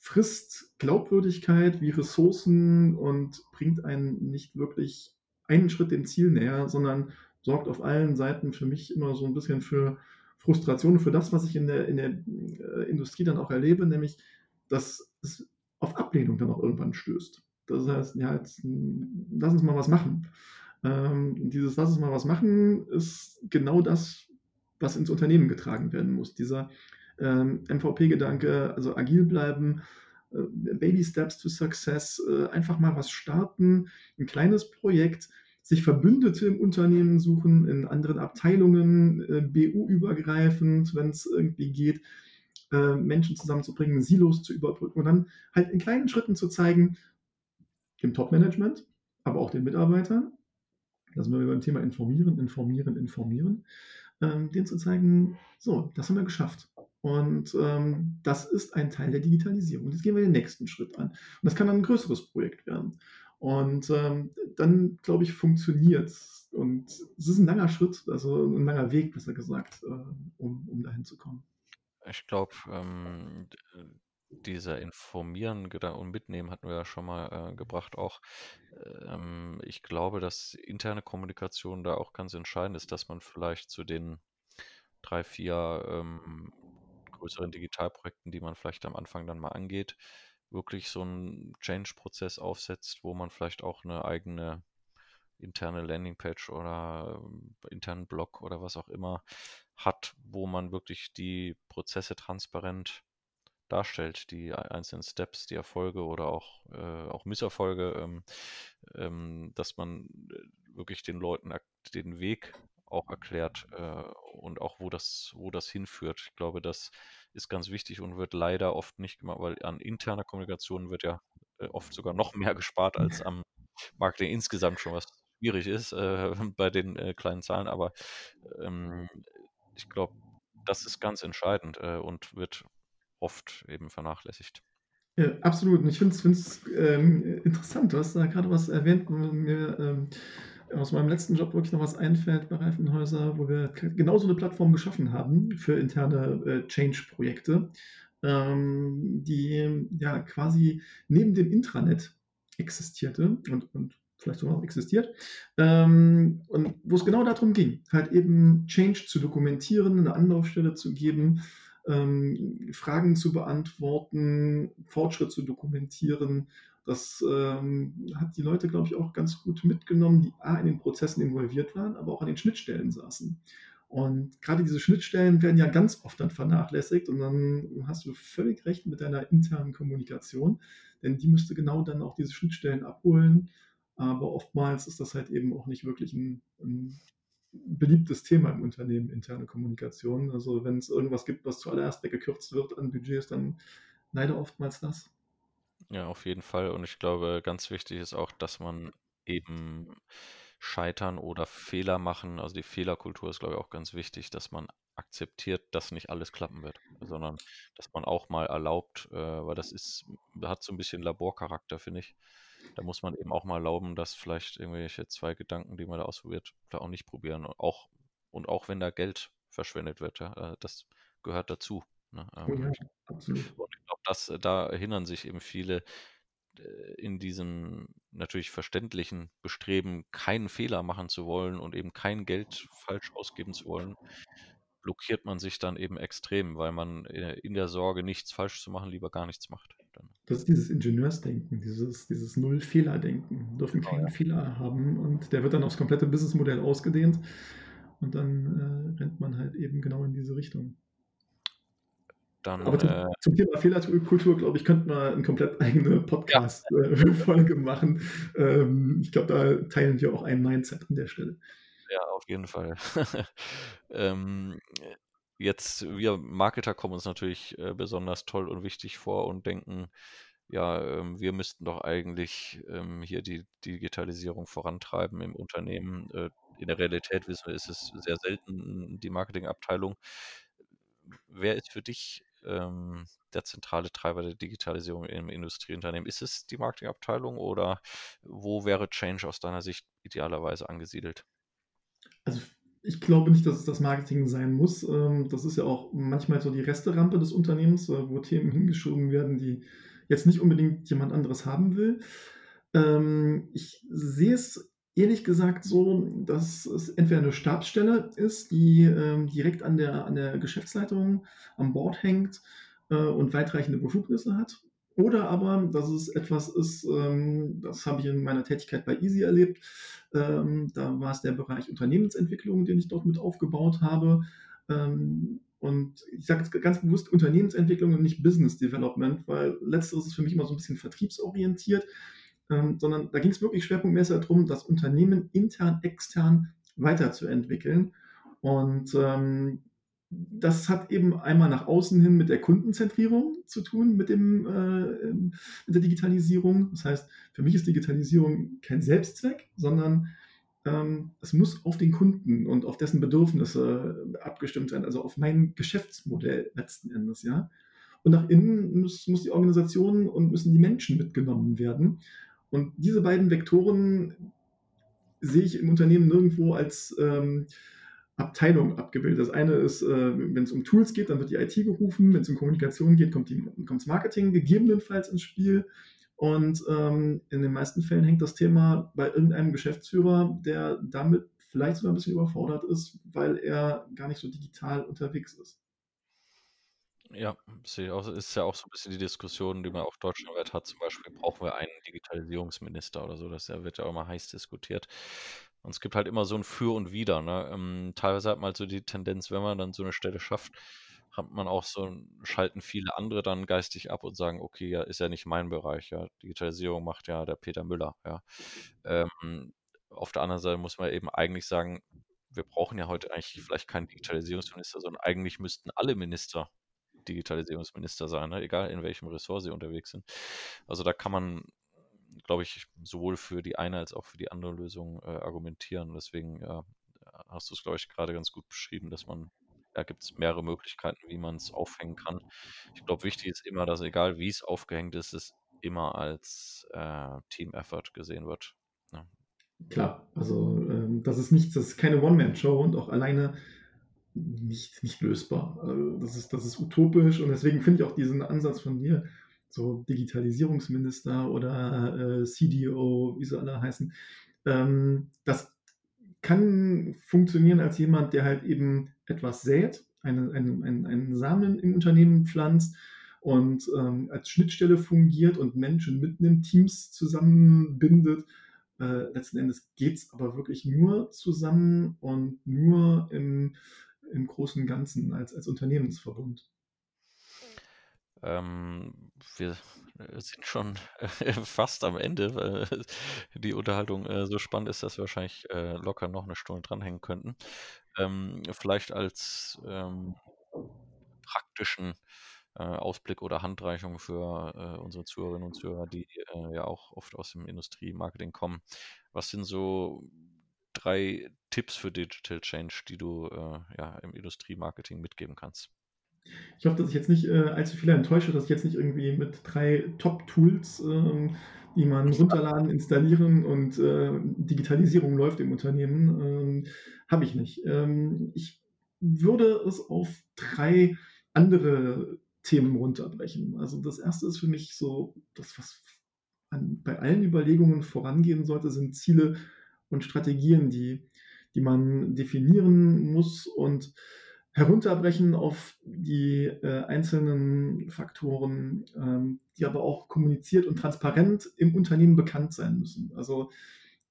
frisst Glaubwürdigkeit wie Ressourcen und bringt einen nicht wirklich einen Schritt dem Ziel näher, sondern sorgt auf allen Seiten für mich immer so 'n bisschen für Frustration, für das, was ich in der in der, äh, Industrie dann auch erlebe, nämlich, dass es auf Ablehnung dann auch irgendwann stößt. Das heißt, ja, jetzt, hm, lass uns mal was machen. Ähm, dieses „Lass uns mal was machen“ ist genau das, was ins Unternehmen getragen werden muss. Dieser, ähm, MVP-Gedanke, also agil bleiben, äh, Baby Steps to Success, äh, einfach mal was starten, 'n kleines Projekt, sich Verbündete im Unternehmen suchen, in anderen Abteilungen, äh, BU-übergreifend, wenn's irgendwie geht, äh, Menschen zusammenzubringen, Silos zu überbrücken und dann halt in kleinen Schritten zu zeigen dem Top-Management, aber auch den Mitarbeitern, da sind wir beim Thema informieren, informieren, informieren, ähm, denen zu zeigen: „So, das haben wir geschafft. Und, ähm, das ist ein Teil der Digitalisierung. Jetzt gehen wir den nächsten Schritt an.“ Und das kann dann 'n größeres Projekt werden. Und, ähm, dann, glaube ich, funktioniert's. Und es ist 'n langer Schritt, also 'n langer Weg, besser gesagt, äh, um um dahin zu kommen. Ich glaube, ähm, äh, dieser Informieren-Gedan und Mitnehmen hatten wir ja schon mal, äh, gebracht auch. Ähm, ich glaube, dass interne Kommunikation da auch ganz entscheidend ist, dass man vielleicht zu den 3, 4, ähm, größeren Digitalprojekten, die man vielleicht am Anfang dann mal angeht, wirklich so 'n Change-Prozess aufsetzt, wo man vielleicht auch 'ne eigene interne Landingpage oder, ähm, internen Blog oder was auch immer hat, wo man wirklich die Prozesse transparent darstellt, die ei einzelnen Steps, die Erfolge oder auch äh, auch Misserfolge, ähm, ähm, dass man, äh, wirklich den Leuten den Weg auch erklärt, äh, und auch wo das wo das hinführt. Ich glaube, das ist ganz wichtig und wird leider oft nicht gemacht, weil an interner Kommunikation wird ja, äh, oft sogar noch mehr gespart als am Marketing insgesamt schon, was schwierig ist, äh, bei den, äh, kleinen Zahlen. Aber, ähm, ich glaube, das ist ganz entscheidend, äh, und wird oft eben vernachlässigt. Ja, absolut. Und ich finde es es, ähm, interessant. Du hast da grade was erwähnt, wo mir, ähm, aus meinem letzten Job wirklich noch was einfällt bei Reifenhäuser, wo wir g genau so 'ne Plattform geschaffen haben für interne, äh, Change-Projekte, ähm, die, ja, quasi neben dem Intranet existierte und und vielleicht sogar noch existiert, ähm, und wo's genau da drum ging, halt eben Change zu dokumentieren, 'ne Anlaufstelle zu geben, ähm, Fragen zu beantworten, Fortschritt zu dokumentieren. Das, ähm, hat die Leute, glaube ich, auch ganz gut mitgenommen, die A in den Prozessen involviert waren, aber auch an den Schnittstellen saßen. Und grade diese Schnittstellen werden ja ganz oft dann vernachlässigt und dann hast du völlig recht mit deiner internen Kommunikation, denn die müsste genau dann auch diese Schnittstellen abholen. Aber oftmals ist das halt eben auch nicht wirklich 'n 'n beliebtes Thema im Unternehmen, interne Kommunikation. Also, wenn's irgendwas gibt, was zuallererst weggekürzt wird an Budgets, dann leider oftmals das. Ja, auf jeden Fall. Und ich glaube, ganz wichtig ist auch, dass man eben scheitern oder Fehler machen. Also die Fehlerkultur ist, glaube ich, auch ganz wichtig, dass man akzeptiert, dass nicht alles klappen wird, sondern dass man auch mal erlaubt, äh, weil das ist, hat so ein bisschen Laborcharakter, finde ich. Da muss man eben auch mal erlauben, dass vielleicht irgendwelche zwei Gedanken, die man da ausprobiert, da auch nicht probieren. Und auch, und auch wenn da Geld verschwendet wird, ja, äh, das gehört dazu. Ne? Oh ja, Ähm, absolut. und ich glaube, das, da erinnern sich eben viele äh, in diesem natürlich verständlichen Bestreben, keinen Fehler machen zu wollen und eben kein Geld falsch ausgeben zu wollen, blockiert man sich dann eben extrem, weil man äh, in der Sorge, nichts falsch zu machen, lieber gar nichts macht. Dann. Das ist dieses Ingenieursdenken, dieses, dieses Null-Fehler-Denken. Wir dürfen Genau, keinen ja. Fehler haben und der wird dann aufs komplette Businessmodell ausgedehnt und dann äh, rennt man halt eben genau in diese Richtung. Dann, Aber zum, äh, zum Thema Fehlerkultur, glaube ich, könnten wir eine komplett eigene Podcast-Folge machen. Ähm, ich glaube, da teilen wir auch ein Mindset an der Stelle. ja, auf jeden Fall. ähm, jetzt, wir Marketer kommen uns natürlich äh, besonders toll und wichtig vor und denken, ja, ähm, wir müssten doch eigentlich ähm, hier die Digitalisierung vorantreiben im Unternehmen. Äh, in der Realität wissen wir, ist es sehr selten die Marketingabteilung. Wer ist für dich ähm, der zentrale Treiber der Digitalisierung im Industrieunternehmen? Ist es die Marketingabteilung oder wo wäre Change aus deiner Sicht idealerweise angesiedelt? Also ich glaube nicht, dass es das Marketing sein muss. Ähm, das ist ja auch manchmal so die Resterampe des Unternehmens, äh, wo Themen hingeschoben werden, die jetzt nicht unbedingt jemand anderes haben will. Ähm, ich sehe es ehrlich gesagt so, dass es entweder eine Stabsstelle ist, die ähm, direkt an der, an der Geschäftsleitung am Bord hängt äh, und weitreichende Befugnisse hat. Oder aber, dass es etwas ist, ähm, das habe ich in meiner Tätigkeit bei Easy erlebt. Ähm, da war es der Bereich Unternehmensentwicklung, den ich dort mit aufgebaut habe. Ähm, und ich sage jetzt ganz bewusst Unternehmensentwicklung und nicht Business Development, weil letzteres ist für mich immer so ein bisschen vertriebsorientiert sondern da ging es wirklich schwerpunktmäßig darum, das Unternehmen intern, extern weiterzuentwickeln. Und ähm, das hat eben einmal nach außen hin mit der Kundenzentrierung zu tun, mit, dem, äh, mit der Digitalisierung. Das heißt, für mich ist Digitalisierung kein Selbstzweck, sondern ähm, es muss auf den Kunden und auf dessen Bedürfnisse abgestimmt sein, also auf mein Geschäftsmodell letzten Endes, ja. Und nach innen muss, muss die Organisation und müssen die Menschen mitgenommen werden. Und diese beiden Vektoren sehe ich im Unternehmen nirgendwo als ähm, Abteilung abgebildet. Das eine ist, äh, wenn es um Tools geht, dann wird die IT gerufen. Wenn es um Kommunikation geht, kommt, das Marketing gegebenenfalls ins Spiel. Und ähm, in den meisten Fällen hängt das Thema bei irgendeinem Geschäftsführer, der damit vielleicht sogar ein bisschen überfordert ist, weil er gar nicht so digital unterwegs ist. Ja. Ist ja auch so ein bisschen die Diskussion, die man auch deutschlandweit hat. Zum Beispiel brauchen wir einen Digitalisierungsminister oder so. Das wird ja auch immer heiß diskutiert. Und es gibt halt immer so ein Für und Wider. Ne? Ähm, teilweise hat man halt so die Tendenz, wenn man dann so eine Stelle schafft, hat man auch so, schalten viele andere dann geistig ab und sagen, okay, ja, ist ja nicht mein Bereich. Ja, Digitalisierung macht ja der Peter Müller. Ja. Ähm, auf der anderen Seite muss man eben eigentlich sagen, wir brauchen ja heute eigentlich vielleicht keinen Digitalisierungsminister, sondern eigentlich müssten alle Minister Digitalisierungsminister sein, ne? egal in welchem Ressort sie unterwegs sind. Also da kann man, glaube ich, sowohl für die eine als auch für die andere Lösung äh, argumentieren. Deswegen ja, hast du es, glaube ich, gerade ganz gut beschrieben, dass man, da gibt es mehrere Möglichkeiten, wie man es aufhängen kann. Ich glaube, wichtig ist immer, dass egal wie es aufgehängt ist, es immer als äh, Team-Effort gesehen wird. Ja. Klar, also ähm, das ist nichts, das ist keine One-Man-Show und auch alleine nicht, nicht lösbar. Also das, ist, das ist utopisch und deswegen finde ich auch diesen Ansatz von dir, so Digitalisierungsminister oder äh, CDO, wie sie alle heißen, ähm, das kann funktionieren als jemand, der halt eben etwas sät, einen, einen, einen, einen Samen im Unternehmen pflanzt und ähm, als Schnittstelle fungiert und Menschen mitnimmt, Teams zusammenbindet. Äh, letzten Endes geht es aber wirklich nur zusammen und nur im, im großen Ganzen als, als Unternehmensverbund. Ähm, wir äh, sind schon äh, fast am Ende, weil die Unterhaltung äh, so spannend ist, dass wir wahrscheinlich äh, locker noch eine Stunde dranhängen könnten. Ähm, vielleicht als ähm, praktischen äh, Ausblick oder Handreichung für äh, unsere Zuhörerinnen und Zuhörer, die ja auch oft aus dem Industriemarketing kommen. Was sind so 3 Tipps für Digital Change, die du, äh, ja, im Industriemarketing mitgeben kannst? Ich hoffe, dass ich jetzt nicht, äh, allzu viele enttäusche, dass ich jetzt nicht irgendwie mit 3 Top-Tools, ähm, die man runterladen, installieren und, äh, Digitalisierung läuft im Unternehmen, ähm, habe ich nicht. Ähm, ich würde es auf 3 andere Themen runterbrechen. Also, das erste ist für mich so das, was an bei allen Überlegungen vorangehen sollte, sind Ziele und Strategien, die die man definieren muss und herunterbrechen auf die, äh, einzelnen Faktoren, ähm, die aber auch kommuniziert und transparent im Unternehmen bekannt sein müssen. Also,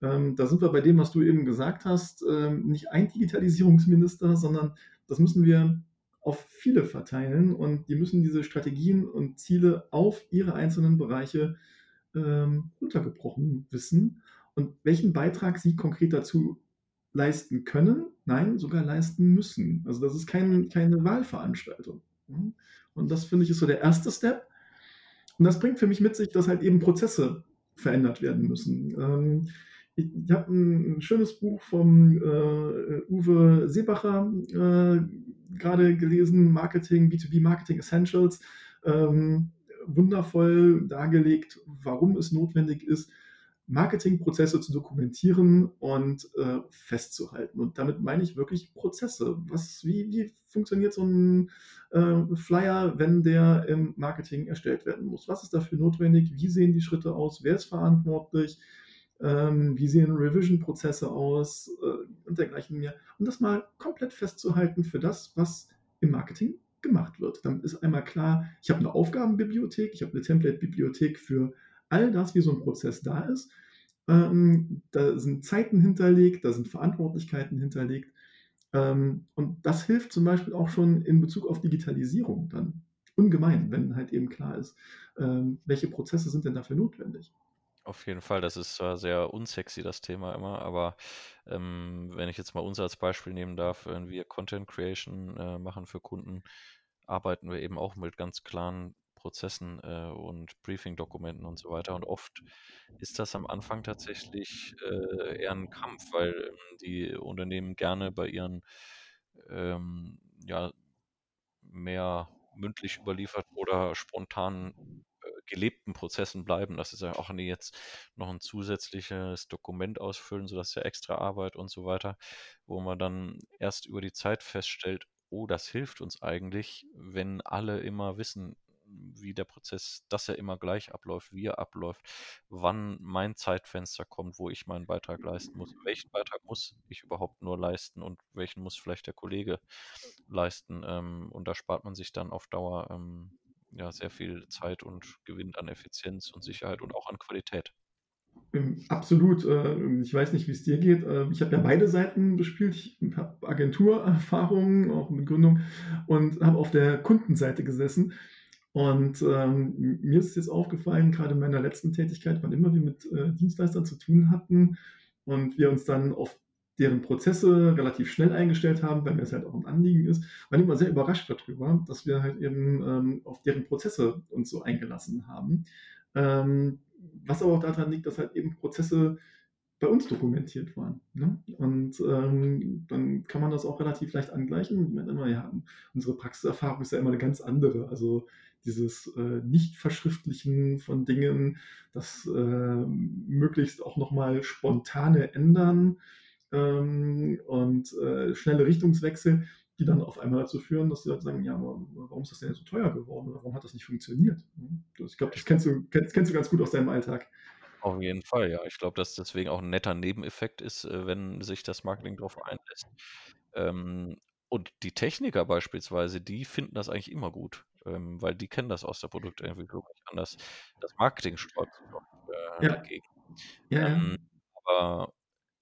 ähm, da sind wir bei dem, was du eben gesagt hast, ähm, nicht ein Digitalisierungsminister, sondern das müssen wir auf viele verteilen und die müssen diese Strategien und Ziele auf ihre einzelnen Bereiche, ähm, runtergebrochen wissen und welchen Beitrag sie konkret dazu leisten können, nein, sogar leisten müssen. Also, das ist kein keine Wahlveranstaltung, ne? Und das finde ich, ist so der erste Step. Und das bringt für mich mit sich, dass halt eben Prozesse verändert werden müssen. Ähm, ich habe 'n 'n schönes Buch vom, äh, Uwe Seebacher, äh, grade gelesen, Marketing, B2B Marketing Essentials. Ähm, wundervoll dargelegt, warum es notwendig ist, Marketingprozesse zu dokumentieren und, äh, festzuhalten. Und damit meine ich wirklich Prozesse. Was wie wie funktioniert so 'n, äh, Flyer, wenn der im Marketing erstellt werden muss? Was ist dafür notwendig? Wie sehen die Schritte aus? Wer ist verantwortlich? Ähm, wie sehen Revision-Prozesse aus, äh, und dergleichen mehr? Und das mal komplett festzuhalten für das, was im Marketing gemacht wird. Dann ist einmal klar, ich habe 'ne Aufgabenbibliothek, ich habe 'ne Template-Bibliothek für all das, wie so 'n Prozess da ist. Ähm, da sind Zeiten hinterlegt, da sind Verantwortlichkeiten hinterlegt. Ähm, und das hilft zum Beispiel auch schon in Bezug auf Digitalisierung dann ungemein, wenn halt eben klar ist, ähm, welche Prozesse sind denn dafür notwendig. Auf jeden Fall, das ist zwar sehr unsexy, das Thema immer, aber, ähm, wenn ich jetzt mal uns als Beispiel nehmen darf, wenn wir Content Creation, äh, machen für Kunden, arbeiten wir eben auch mit ganz klaren Prozessen, äh, und Briefing-Dokumenten und so weiter. Und oft ist das am Anfang tatsächlich, äh, eher 'n Kampf, weil, ähm, die Unternehmen gerne bei ihren, ähm, ja, mehr mündlich überlieferten oder spontan, äh, gelebten Prozessen bleiben. Das ist ja auch nie jetzt noch 'n zusätzliches Dokument ausfüllen, so das ist ja extra Arbeit und so weiter, wo man dann erst über die Zeit feststellt: „Oh, das hilft uns eigentlich, wenn alle immer wissen, wie der Prozess dass er immer gleich abläuft, wie er abläuft, wann mein Zeitfenster kommt, wo ich meinen Beitrag leisten muss. Welchen Beitrag muss ich überhaupt nur leisten und welchen muss vielleicht der Kollege leisten?“ Ähm, und da spart man sich dann auf Dauer, ähm, ja, sehr viel Zeit und gewinnt an Effizienz und Sicherheit und auch an Qualität. Ähm, absolut. Äh, ich weiß nicht, wie's dir geht. Äh, ich habe ja beide Seiten bespielt. Ich habe Agenturerfahrung, auch mit Gründung und habe auf der Kundenseite gesessen. Und, ähm, mir ist jetzt aufgefallen, grade in meiner letzten Tätigkeit, wann immer wir mit, äh, Dienstleistern zu tun hatten und wir uns dann auf deren Prozesse relativ schnell eingestellt haben, weil mir das halt auch 'n Anliegen ist, war ich immer sehr überrascht da drüber, dass wir halt eben, ähm, auf deren Prozesse uns so eingelassen haben. Ähm, was aber auch daran liegt, dass halt eben Prozesse bei uns dokumentiert waren, ne? Und, ähm, dann kann man das auch relativ leicht angleichen. Ich meine immer, ja, unsere Praxiserfahrung ist ja immer 'ne ganz andere. Also, dieses, äh, Nicht-Verschriftlichen von Dingen, das, ähm, möglichst auch noch mal spontane Ändern, ähm, und, äh, schnelle Richtungswechsel, die dann auf einmal dazu führen, dass die Leute sagen: „Ja, aber warum ist das denn so teuer geworden oder warum hat das nicht funktioniert?“ Ne? Das ich glaube, das kennst du kennst kennst du ganz gut aus deinem Alltag. Auf jeden Fall, ja. Ich glaube, dass deswegen auch 'n netter Nebeneffekt ist, äh, wenn sich das Marketing drauf einlässt. Ähm, und die Techniker beispielsweise, die finden das eigentlich immer gut, ähm, weil die kennen das aus der Produktentwicklung nicht anders. Das Marketing sträubt sich oft, äh, Ja. dagegen. Ja, ja. Ähm, aber,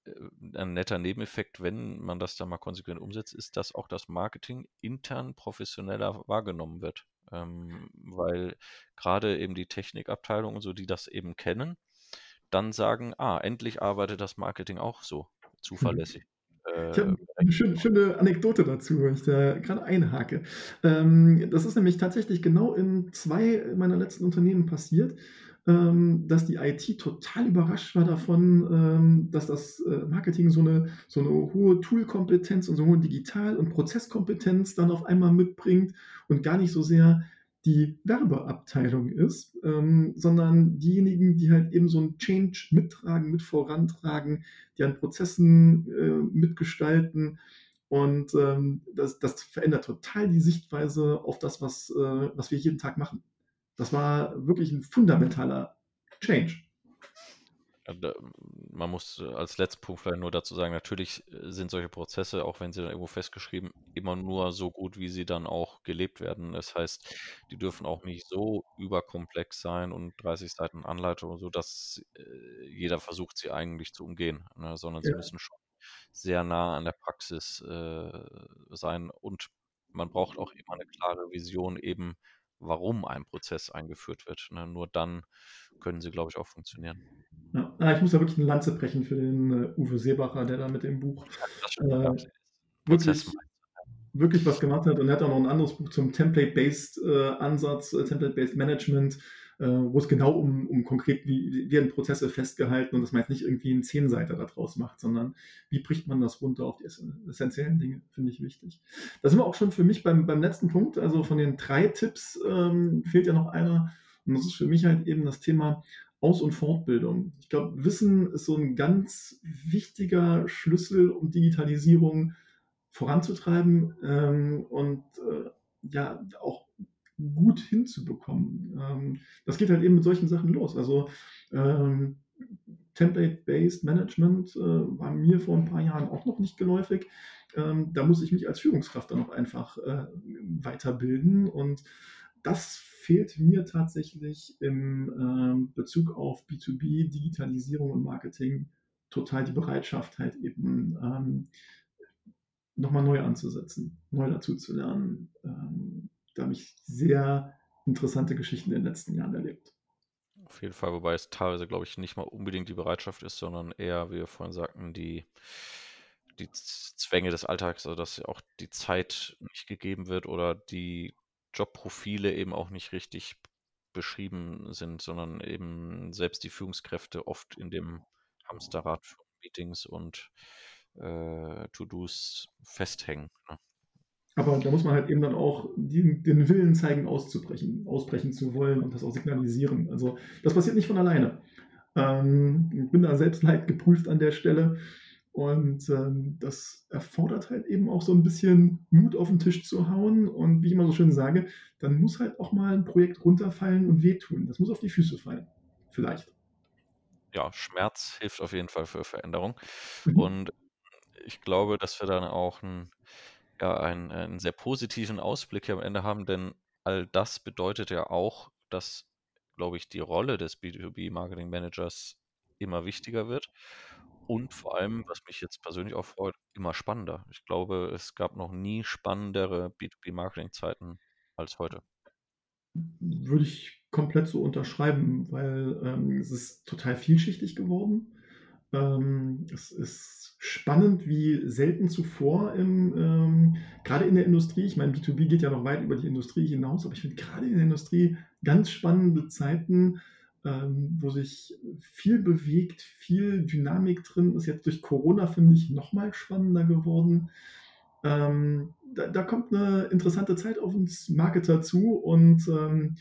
äh, 'n netter Nebeneffekt, wenn man das dann mal konsequent umsetzt, ist, dass auch das Marketing intern professioneller wahrgenommen wird. Ähm, weil grade eben die Technikabteilung und so, die das eben kennen, dann sagen: „Ah, endlich arbeitet das Marketing auch so Mhm. Zuverlässig, Ich habe äh, 'ne schön berechenbar.“ schöne Anekdote dazu, wenn ich da grade einhake. Ähm, das ist nämlich tatsächlich genau in 2 meiner letzten Unternehmen passiert. ähm, dass die IT total überrascht war davon, ähm, dass das, äh, Marketing so 'ne so 'ne hohe Tool-Kompetenz und so 'ne hohe Digital und Prozesskompetenz dann auf einmal mitbringt und gar nicht so sehr die Werbeabteilung ist, ähm, sondern diejenigen, die halt eben so 'n Change mittragen, mit vorantragen, die an Prozessen, äh, mitgestalten. Und, ähm, das das verändert total die Sichtweise auf das, was, äh was wir jeden Tag machen. Das war wirklich 'n fundamentaler Change. Da man muss als letzten Punkt vielleicht nur dazu sagen, natürlich, äh, sind solche Prozesse, auch wenn sie dann irgendwo festgeschrieben, immer nur so gut, wie sie dann auch gelebt werden. Das heißt, die dürfen auch nicht so überkomplex sein und 30 Seiten Anleitung und so, dass, äh, jeder versucht, sie eigentlich zu umgehen, ne, sondern sie Ja. müssen schon sehr nah an der Praxis, äh, sein und man braucht auch immer 'ne klare Vision eben, warum ein Prozess eingeführt wird, ne? Nur dann können sie, glaube ich, auch funktionieren. Ja. Ich muss da wirklich 'ne Lanze brechen für den, äh, Uwe Seebacher, der da mit dem Buch, schon äh, wirklich ja. wirklich was gemacht hat. Und er hat auch noch 'n anderes Buch zum Template-Based, äh, Ansatz, äh, Template-Based Management, äh, wo es genau um um konkret wie werden Prozesse festgehalten und dass man jetzt nicht irgendwie 'n Zehnseiter da draus macht, sondern wie bricht man das runter auf die essen essenziellen Dinge, finde ich wichtig. Da sind wir auch schon für mich beim beim letzten Punkt. Also, von den 3 Tipps, ähm, fehlt ja noch einer. Und das ist für mich halt eben das Thema Aus und Fortbildung. Ich glaube, Wissen ist so 'n ganz wichtiger Schlüssel, um Digitalisierung voranzutreiben, ähm, und, äh, ja, auch gut hinzubekommen. Ähm, das geht halt eben mit solchen Sachen los. Also, ähm, Template-Based Management, äh, war mir vor 'n paar Jahren auch noch nicht geläufig. Ähm, da muss ich mich als Führungskraft dann auch einfach, äh, weiterbilden und das fehlt mir tatsächlich im, ähm, Bezug auf B2B, Digitalisierung und Marketing total die Bereitschaft halt eben, ähm, noch mal neu anzusetzen, neu dazuzulernen. Ähm, da habe ich sehr interessante Geschichten in den letzten Jahren erlebt. Auf jeden Fall, wobei es teilweise, glaube ich, nicht mal unbedingt die Bereitschaft ist, sondern eher, wie wir vorhin sagten, die die Zwänge des Alltags, also, dass auch die Zeit nicht gegeben wird oder die Jobprofile eben auch nicht richtig beschrieben sind, sondern eben selbst die Führungskräfte oft in dem Hamsterrad von Meetings und, äh, To-dos festhängen, ne? Aber da muss man halt eben dann auch den den Willen zeigen, auszubrechen ausbrechen zu wollen und das auch signalisieren. Also, das passiert nicht von alleine. Ähm, ich bin da selbst leidgeprüft an der Stelle und, ähm, das erfordert halt eben auch so 'n bisschen Mut auf 'n Tisch zu hauen. Und wie ich immer so schön sage, dann muss halt auch mal 'n Projekt runterfallen und wehtun. Das muss auf die Füße fallen, vielleicht. Ja, Schmerz hilft auf jeden Fall für Veränderung. Mhm. Und ich glaube, dass wir dann auch 'n ja, einen einen sehr positiven Ausblick hier am Ende haben, denn all das bedeutet ja auch, dass, glaube ich, die Rolle des B2B-Marketing-Managers immer wichtiger wird und vor allem, was mich jetzt persönlich auch freut, immer spannender. Ich glaube, es gab noch nie spannendere B2B-Marketing-Zeiten als heute. Würde ich komplett so unterschreiben, weil, ähm, es ist total vielschichtig geworden. Ähm, es ist spannend wie selten zuvor im, ähm grade in der Industrie. Ich meine, B2B geht ja noch weit über die Industrie hinaus, aber ich finde grade in der Industrie ganz spannende Zeiten, ähm, wo sich viel bewegt, viel Dynamik drin ist. Jetzt durch Corona, finde ich, noch mal spannender geworden. Ähm, da da kommt 'ne interessante Zeit auf uns Marketer zu und, ähm,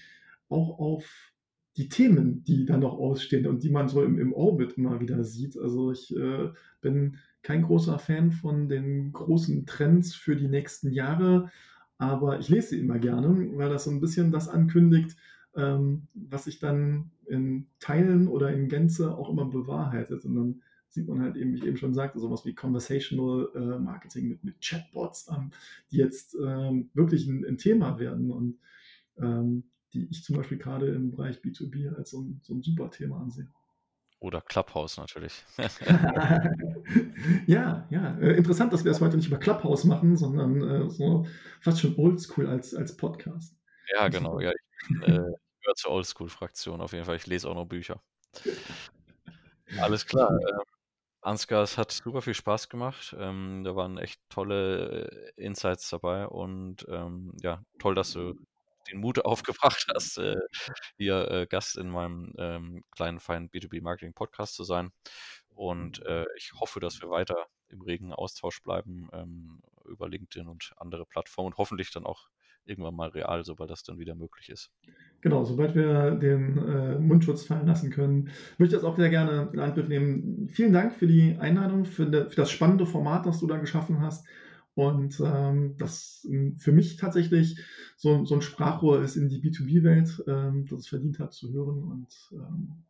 auch auf die Themen, die da noch ausstehen und die man so im im Orbit immer wieder sieht. Also, ich, äh, bin kein großer Fan von den großen Trends für die nächsten Jahre, aber ich lese sie immer gerne, weil das so 'n bisschen das ankündigt, ähm, was sich dann in Teilen oder in Gänze auch immer bewahrheitet. Und dann sieht man halt eben, wie ich eben schon sagte, so was wie Conversational, äh, Marketing mit mit Chatbots, ähm, die jetzt, ähm, wirklich 'n 'n Thema werden und, ähm, die ich zum Beispiel grade im Bereich B2B als so 'n so 'n super Thema ansehe. Oder Clubhouse natürlich. Ja, ja, äh, interessant, dass wir das heute nicht über Clubhouse machen, sondern, äh, so fast schon oldschool als als Podcast. Ja, genau. Ja, ich bin, äh gehöre zur Oldschool-Fraktion auf jeden Fall. Ich lese auch noch Bücher. Alles klar, ähm, Ansgar, es hat super viel Spaß gemacht. Ähm, da waren echt tolle, äh, Insights dabei und, ähm, ja, toll, dass du den Mut aufgebracht hast, äh, hier, äh, Gast in meinem, ähm, kleinen, feinen B2B-Marketing-Podcast zu sein. Und, äh, ich hoffe, dass wir weiter im regen Austausch bleiben, ähm, über LinkedIn und andere Plattformen und hoffentlich dann auch irgendwann mal real, sobald das dann wieder möglich ist. Genau, sobald wir den äh, Mundschutz fallen lassen können, würde ich das auch sehr gerne in Angriff nehmen. Vielen Dank für die Einladung, für, de, für das spannende Format, das du da geschaffen hast. Und ähm, das ähm, für mich tatsächlich so, so, ein Sprachrohr ist in die B2B-Welt, ähm, das es verdient hat zu hören. Und ähm,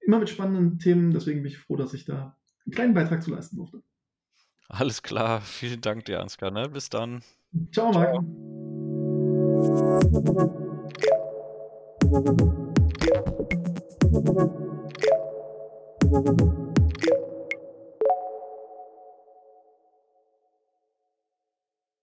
immer mit spannenden Themen. Deswegen bin ich froh, dass ich da einen kleinen Beitrag zu leisten durfte. Alles klar. Vielen Dank dir, Ansgar. Ne? Bis dann. Ciao, Marc. Ciao.